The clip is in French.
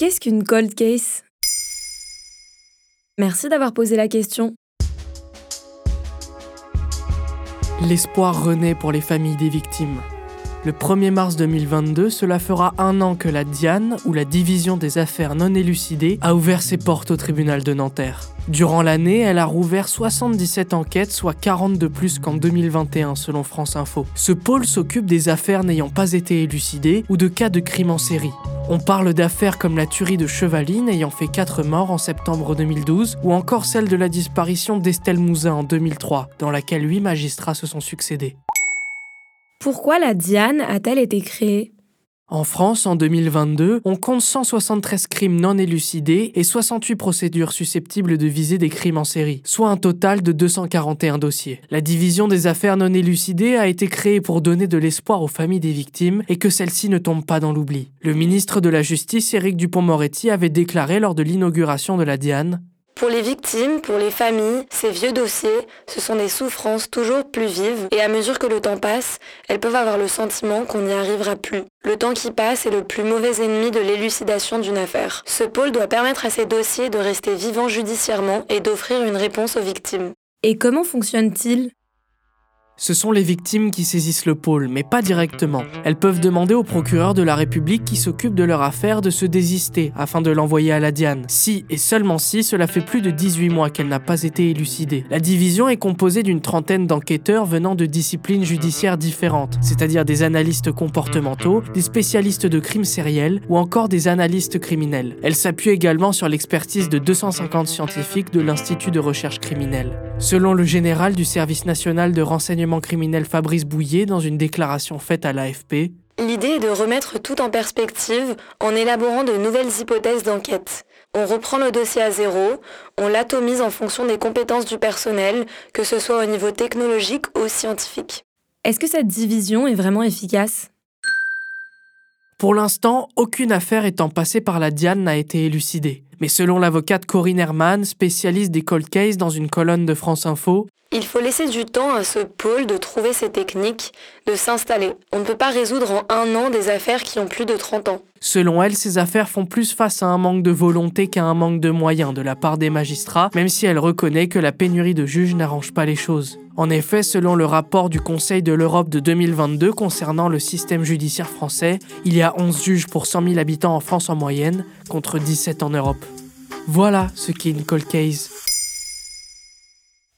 Qu'est-ce qu'une cold case? Merci d'avoir posé la question. L'espoir renaît pour les familles des victimes. Le 1er mars 2022, cela fera un an que la Diane, ou la division des affaires non élucidées, a ouvert ses portes au tribunal de Nanterre. Durant l'année, elle a rouvert 77 enquêtes, soit 40 de plus qu'en 2021 selon France Info. Ce pôle s'occupe des affaires n'ayant pas été élucidées ou de cas de crimes en série. On parle d'affaires comme la tuerie de Chevaline ayant fait 4 morts en septembre 2012 ou encore celle de la disparition d'Estelle Mouzin en 2003, dans laquelle 8 magistrats se sont succédés. Pourquoi la Diane a-t-elle été créée? En France, en 2022, on compte 173 crimes non élucidés et 68 procédures susceptibles de viser des crimes en série, soit un total de 241 dossiers. La division des affaires non élucidées a été créée pour donner de l'espoir aux familles des victimes et que celles-ci ne tombent pas dans l'oubli. Le ministre de la Justice, Éric Dupont-Moretti, avait déclaré lors de l'inauguration de la Diane pour les victimes, pour les familles, ces vieux dossiers, ce sont des souffrances toujours plus vives et à mesure que le temps passe, elles peuvent avoir le sentiment qu'on n'y arrivera plus. Le temps qui passe est le plus mauvais ennemi de l'élucidation d'une affaire. Ce pôle doit permettre à ces dossiers de rester vivants judiciairement et d'offrir une réponse aux victimes. Et comment fonctionne-t-il? Ce sont les victimes qui saisissent le pôle, mais pas directement. Elles peuvent demander au procureur de la République qui s'occupe de leur affaire de se désister afin de l'envoyer à la Diane. Si, et seulement si, cela fait plus de 18 mois qu'elle n'a pas été élucidée. La division est composée d'une trentaine d'enquêteurs venant de disciplines judiciaires différentes, c'est-à-dire des analystes comportementaux, des spécialistes de crimes sériels ou encore des analystes criminels. Elle s'appuie également sur l'expertise de 250 scientifiques de l'Institut de recherche criminelle. Selon le général du service national de renseignement criminel Fabrice Bouillet dans une déclaration faite à l'AFP. L'idée est de remettre tout en perspective en élaborant de nouvelles hypothèses d'enquête. On reprend le dossier à zéro, on l'atomise en fonction des compétences du personnel, que ce soit au niveau technologique ou scientifique. Est-ce que cette division est vraiment efficace? Pour l'instant, aucune affaire étant passée par la Diane n'a été élucidée. Mais selon l'avocate Corinne Herman, spécialiste des cold cases dans une colonne de France Info, il faut laisser du temps à ce pôle de trouver ses techniques, de s'installer. On ne peut pas résoudre en un an des affaires qui ont plus de 30 ans. Selon elle, ces affaires font plus face à un manque de volonté qu'à un manque de moyens de la part des magistrats, même si elle reconnaît que la pénurie de juges n'arrange pas les choses. En effet, selon le rapport du Conseil de l'Europe de 2022 concernant le système judiciaire français, il y a 11 juges pour 100 000 habitants en France en moyenne, contre 17 en Europe. Voilà ce qu'est une case.